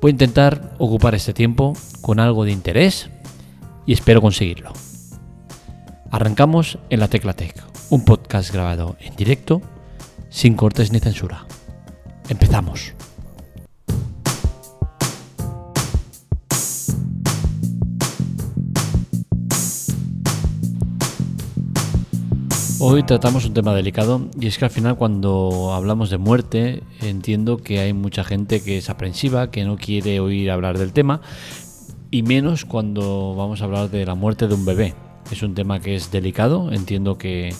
Voy a intentar ocupar este tiempo con algo de interés y espero conseguirlo. Arrancamos en la Tecla Tech, un podcast grabado en directo, sin cortes ni censura. Empezamos. Hoy tratamos un tema delicado y es que al final cuando hablamos de muerte entiendo que hay mucha gente que es aprensiva, que no quiere oír hablar del tema y menos cuando vamos a hablar de la muerte de un bebé. Es un tema que es delicado, entiendo que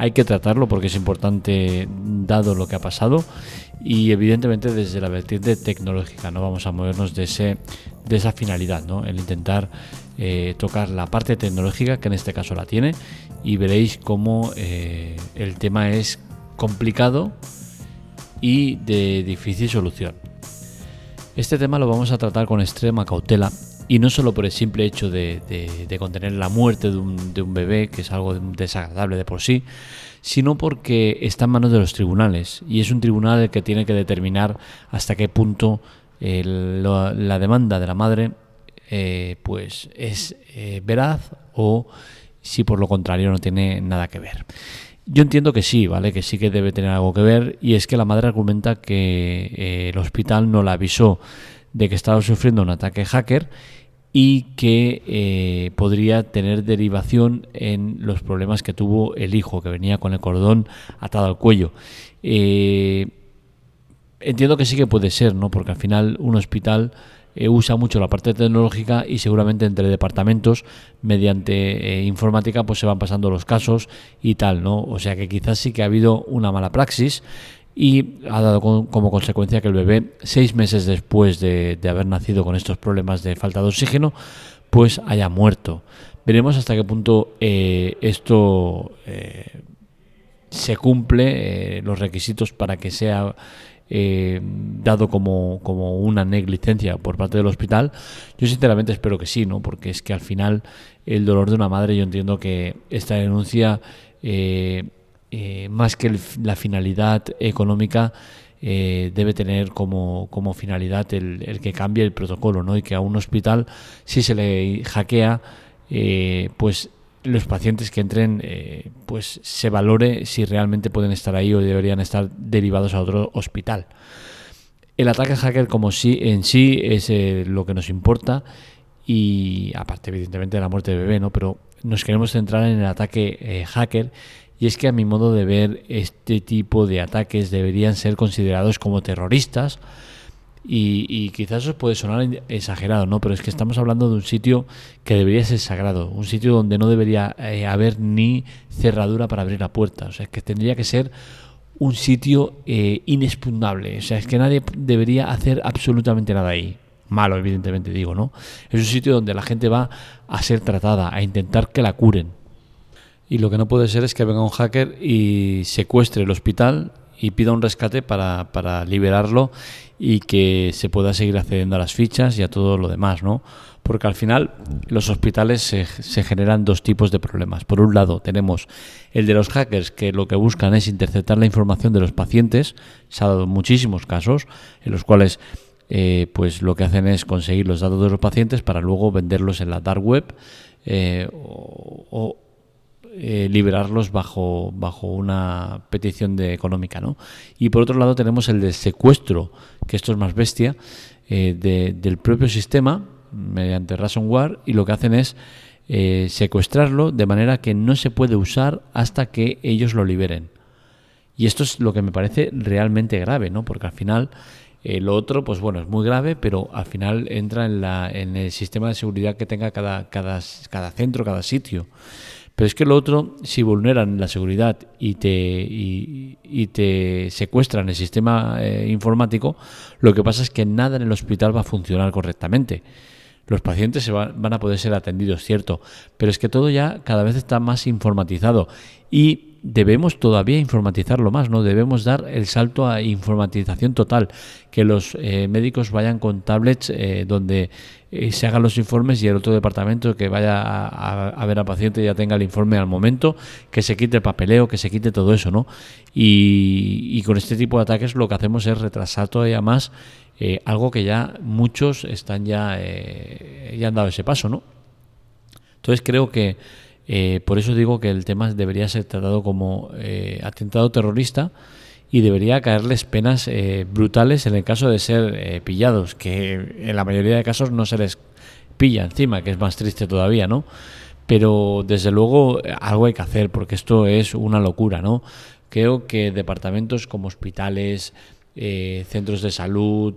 hay que tratarlo porque es importante dado lo que ha pasado y evidentemente desde la vertiente tecnológica no vamos a movernos de, ese, de esa finalidad, ¿no? el intentar eh, tocar la parte tecnológica, que en este caso la tiene, y veréis cómo eh, el tema es complicado y de difícil solución. Este tema lo vamos a tratar con extrema cautela y no solo por el simple hecho de, contener la muerte de un, de un, bebé, que es algo desagradable de por sí, sino porque está en manos de los tribunales y es un tribunal el que tiene que determinar hasta qué punto la demanda de la madre eh, pues es eh, veraz o si por lo contrario no tiene nada que ver. Yo entiendo que sí, ¿vale? Que sí que debe tener algo que ver y es que la madre argumenta que eh, el hospital no la avisó de que estaba sufriendo un ataque hacker y que podría tener derivación en los problemas que tuvo el hijo, que venía con el cordón atado al cuello. entiendo que sí que puede ser, ¿no? Porque al final un hospital eh, usa mucho la parte tecnológica y seguramente entre departamentos mediante eh, informática pues se van pasando los casos y tal, ¿no? O sea que quizás sí que ha habido una mala praxis y ha dado como consecuencia que el bebé, seis meses después de, haber nacido con estos problemas de falta de oxígeno, pues haya muerto. Veremos hasta qué punto eh, esto se cumple, los requisitos para que sea eh, dado como, como, una negligencia por parte del hospital, yo sinceramente espero que sí, ¿no? Porque es que al final el dolor de una madre, yo entiendo que esta denuncia, eh, eh, más que la finalidad económica, debe tener como, como finalidad el, que cambie el protocolo, ¿no? Y que a un hospital, si se le hackea, pues los pacientes que entren eh, pues se valore si realmente pueden estar ahí o deberían estar derivados a otro hospital. El ataque hacker como sí en sí es eh, lo que nos importa y aparte evidentemente de la muerte de bebé, ¿no? Pero nos queremos centrar en el ataque eh, hacker y es que a mi modo de ver este tipo de ataques deberían ser considerados como terroristas y, quizás os puede sonar exagerado, ¿no? Pero es que estamos hablando de un sitio que debería ser sagrado, un sitio donde no debería eh, haber ni cerradura para abrir la puerta, o sea, que tendría que ser un sitio eh, inexpugnable, o sea, es que nadie debería hacer absolutamente nada ahí. Malo, evidentemente digo, ¿no? Es un sitio donde la gente va a ser tratada, a intentar que la curen. Y lo que no puede ser es que venga un hacker y secuestre el hospital y pida un rescate para, para liberarlo y que se pueda seguir accediendo a las fichas y a todo lo demás, ¿no? Porque al final los hospitales se, generan dos tipos de problemas. Por un lado tenemos el de los hackers que lo que buscan es interceptar la información de los pacientes. Se ha dado muchísimos casos en los cuales eh, pues lo que hacen es conseguir los datos de los pacientes para luego venderlos en la dark web eh, o eh, liberarlos bajo, bajo una petición de económica. ¿no? Y por otro lado tenemos el de secuestro, que esto es más bestia, eh, del propio sistema mediante ransomware y lo que hacen es eh, secuestrarlo de manera que no se puede usar hasta que ellos lo liberen. Y esto es lo que me parece realmente grave, ¿no? porque al final lo otro, pues bueno, es muy grave, pero al final entra en, la, en el sistema de seguridad que tenga cada, cada, cada centro, cada sitio. Pero es que lo otro, si vulneran la seguridad y te, y, te secuestran el sistema eh, informático, lo que pasa es que nada en el hospital va a funcionar correctamente. los pacientes se van a poder ser atendidos, cierto, pero es que todo ya cada vez está más informatizado y debemos todavía informatizarlo más, ¿no? Debemos dar el salto a informatización total, que los eh, médicos vayan con tablets eh, donde eh, se hagan los informes y el otro departamento que vaya a, ver al paciente ya tenga el informe al momento, que se quite el papeleo, que se quite todo eso, ¿no? Y, con este tipo de ataques lo que hacemos es retrasar todavía más algo que ya muchos están ya, ya han dado ese paso, ¿no? Entonces creo que eh, por eso digo que el tema debería ser tratado como eh, atentado terrorista y debería caerles penas eh, brutales en el caso de ser pillados, que en la mayoría de casos no se les pilla encima, que es más triste todavía, ¿no? Pero desde luego algo hay que hacer porque esto es una locura, ¿no? Creo que departamentos como hospitales, centros de salud,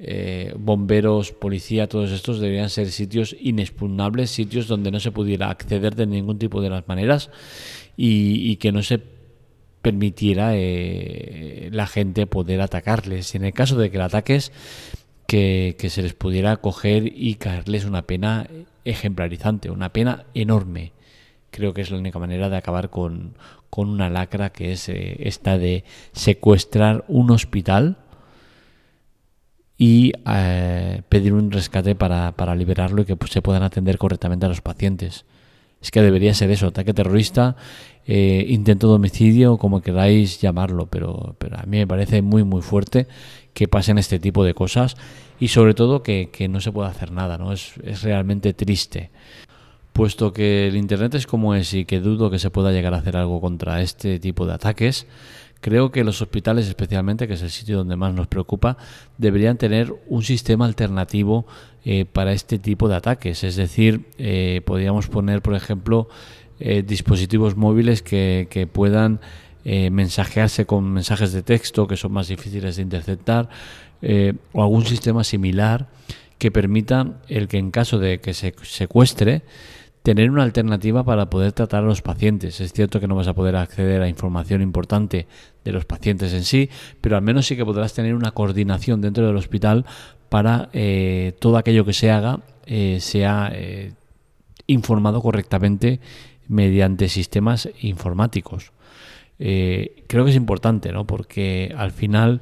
eh, bomberos, policía, todos estos deberían ser sitios inexpugnables, sitios donde no se pudiera acceder de ningún tipo de las maneras y, que no se permitiera eh, la gente poder atacarles. Y en el caso de que el ataques, que, que se les pudiera coger y caerles una pena ejemplarizante, una pena enorme. Creo que es la única manera de acabar con, con una lacra que es eh, esta de secuestrar un hospital y eh, pedir un rescate para, para, liberarlo y que pues, se puedan atender correctamente a los pacientes. Es que debería ser eso, ataque terrorista, eh, intento de homicidio, como queráis llamarlo, pero, pero a mí me parece muy muy fuerte que pasen este tipo de cosas y sobre todo que, que no se pueda hacer nada, ¿no? Es, es realmente triste. Puesto que el Internet es como es y que dudo que se pueda llegar a hacer algo contra este tipo de ataques, Creo que los hospitales, especialmente, que es el sitio donde más nos preocupa, deberían tener un sistema alternativo eh, para este tipo de ataques. Es decir, eh, podríamos poner, por ejemplo, eh, dispositivos móviles que, que puedan mensajearse con mensajes de texto que son más difíciles de interceptar o algún sistema similar que permita el que en caso de que se secuestre tener una alternativa para poder tratar a los pacientes. Es cierto que no vas a poder acceder a información importante de los pacientes en sí, pero al menos sí que podrás tener una coordinación dentro del hospital para eh, todo aquello que se haga eh, sea eh, informado correctamente mediante sistemas informáticos. creo que es importante, ¿no? Porque al final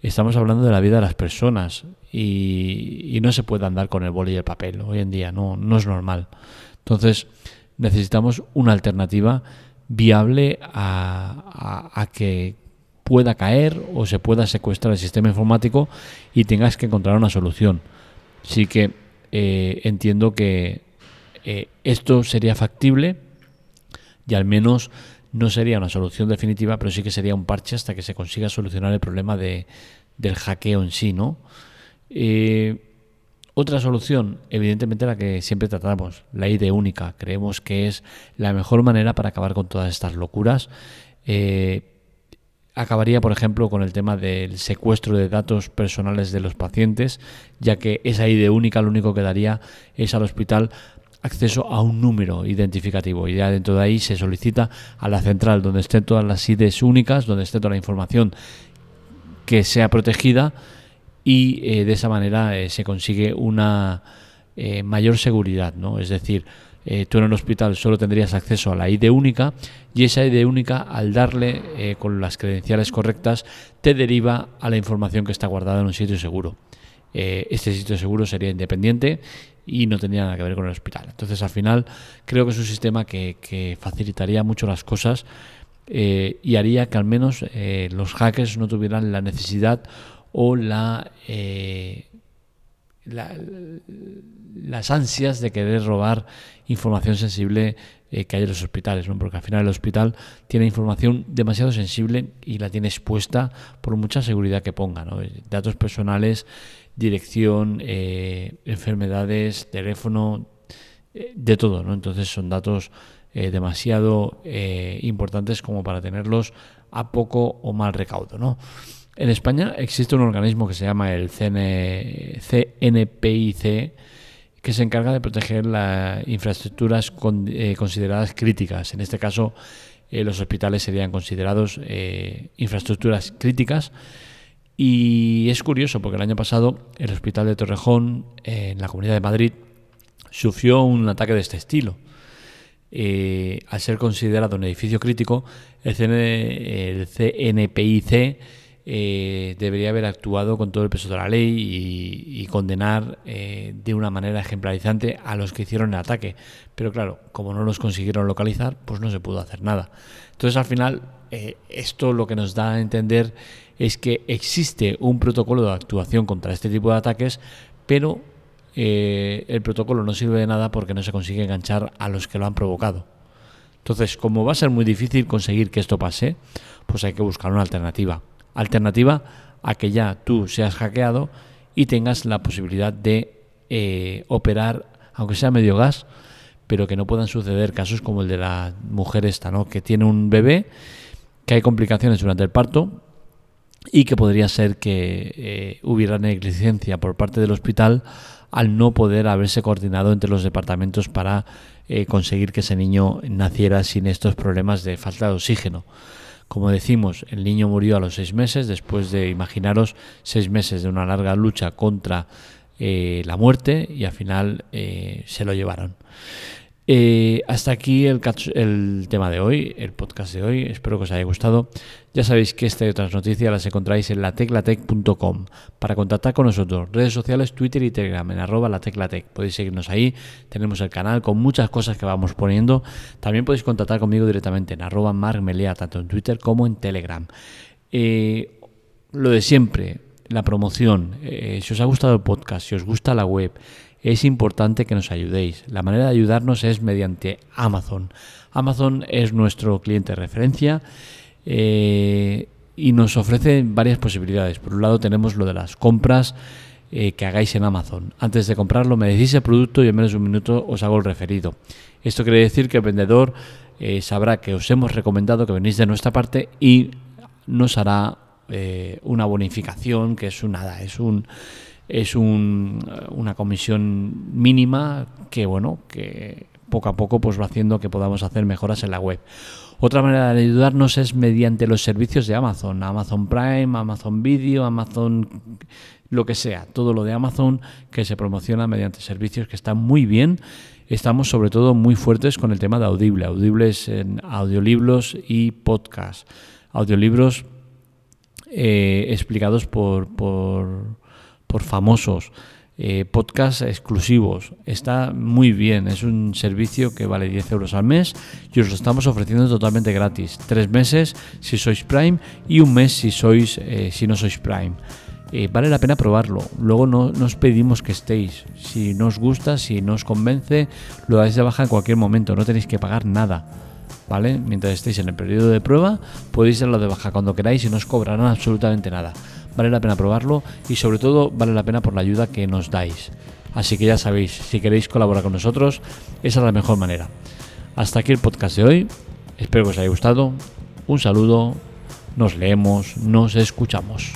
estamos hablando de la vida de las personas y, no se puede andar con el boli y el papel hoy en día, no, no es normal. Entonces, necesitamos una alternativa viable a, que pueda caer o se pueda secuestrar el sistema informático y tengas que encontrar una solución. Sí que eh, entiendo que eh, esto sería factible y al menos no sería una solución definitiva, pero sí que sería un parche hasta que se consiga solucionar el problema de, del hackeo en sí, ¿no? Eh, otra solución, evidentemente la que siempre tratamos, la ID única. Creemos que es la mejor manera para acabar con todas estas locuras. Eh, acabaría, por ejemplo, con el tema del secuestro de datos personales de los pacientes, ya que esa ID única lo único que daría es al hospital acceso a un número identificativo y ya dentro de ahí se solicita a la central donde estén todas las IDs únicas, donde esté toda la información que sea protegida y eh, de esa manera eh, se consigue una eh, mayor seguridad, ¿no? Es decir, tú en el hospital solo tendrías acceso a la ID única y esa ID única, al darle con las credenciales correctas, te deriva a la información que está guardada en un sitio seguro. este sitio seguro sería independiente y no tendría nada que ver con el hospital. Entonces, al final, creo que es un sistema que, que facilitaría mucho las cosas y haría que al menos los hackers no tuvieran la necesidad o eh, la, las ansias de querer robar información sensible eh, que hay en los hospitales, ¿no? porque al final el hospital tiene información demasiado sensible y la tiene expuesta por mucha seguridad que ponga, ¿no? datos personales, dirección, eh, enfermedades, teléfono, de todo, ¿no? entonces son datos demasiado importantes como para tenerlos a poco o mal recaudo. ¿no? En España existe un organismo que se llama el CNPIC que se encarga de proteger las infraestructuras eh, consideradas críticas. En este caso, eh, los hospitales serían considerados eh, infraestructuras críticas Y es curioso porque el año pasado el Hospital de Torrejón, en la Comunidad de Madrid, sufrió un ataque de este estilo. Al ser considerado un edificio crítico, el, CNPIC eh, debería haber actuado con todo el peso de la ley y, condenar eh, de una manera ejemplarizante a los que hicieron el ataque. Pero claro, como no los consiguieron localizar, pues no se pudo hacer nada. Entonces al final, esto lo que nos da a entender es que existe un protocolo de actuación contra este tipo de ataques, pero eh, el protocolo no sirve de nada porque no se consigue enganchar a los que lo han provocado. Entonces, como va a ser muy difícil conseguir que esto pase, pues hay que buscar una alternativa. Alternativa a que ya tú seas hackeado y tengas la posibilidad de eh, operar, aunque sea medio gas, pero que no puedan suceder casos como el de la mujer esta, ¿no? que tiene un bebé, que hay complicaciones durante el parto y que podría ser que eh, hubiera negligencia por parte del hospital al no poder haberse coordinado entre los departamentos para eh, conseguir que ese niño naciera sin estos problemas de falta de oxígeno. Como decimos, el niño murió a los seis meses, después de, imaginaros, seis meses de una larga lucha contra eh, la muerte y al final eh, se lo llevaron. Eh, hasta aquí el, tema de hoy, el podcast de hoy. Espero que os haya gustado. Ya sabéis que esta y otras noticias las encontráis en lateclatec.com. Para contactar con nosotros, redes sociales, Twitter y Telegram en arroba lateclatec. Podéis seguirnos ahí. Tenemos el canal con muchas cosas que vamos poniendo. También podéis contactar conmigo directamente en arroba markmelea, tanto en Twitter como en Telegram. Eh, lo de siempre, la promoción. Eh, si os ha gustado el podcast, si os gusta la web, es importante que nos ayudéis. La manera de ayudarnos es mediante Amazon. Amazon es nuestro cliente de referencia eh, y nos ofrece varias posibilidades. Por un lado tenemos lo de las compras eh, que hagáis en Amazon. Antes de comprarlo me decís el producto y en menos de un minuto os hago el referido. Esto quiere decir que el vendedor eh, sabrá que os hemos recomendado que venís de nuestra parte y nos hará una bonificación que es un nada, es un es una comisión mínima que bueno que poco a poco pues va haciendo que podamos hacer mejoras en la web. Otra manera de ayudarnos es mediante los servicios de Amazon, Amazon Prime, Amazon Video, Amazon lo que sea, todo lo de Amazon que se promociona mediante servicios que están muy bien. Estamos sobre todo muy fuertes con el tema de Audible, audibles en audiolibros y podcast, audiolibros eh, explicados por, por por famosos, eh, podcasts exclusivos. Está muy bien, es un servicio que vale 10 euros al mes y os lo estamos ofreciendo totalmente gratis. Tres meses si sois Prime y un mes si, sois, eh, si no sois Prime. Eh, vale la pena probarlo. Luego no, nos pedimos que estéis. Si no os gusta, si no os convence, lo dais de baja en cualquier momento. No tenéis que pagar nada. ¿Vale? Mientras estéis en el periodo de prueba, podéis darlo de baja cuando queráis y no os cobrarán absolutamente nada vale la pena probarlo y sobre todo vale la pena por la ayuda que nos dais. Así que ya sabéis, si queréis colaborar con nosotros, esa es la mejor manera. Hasta aquí el podcast de hoy, espero que os haya gustado, un saludo, nos leemos, nos escuchamos.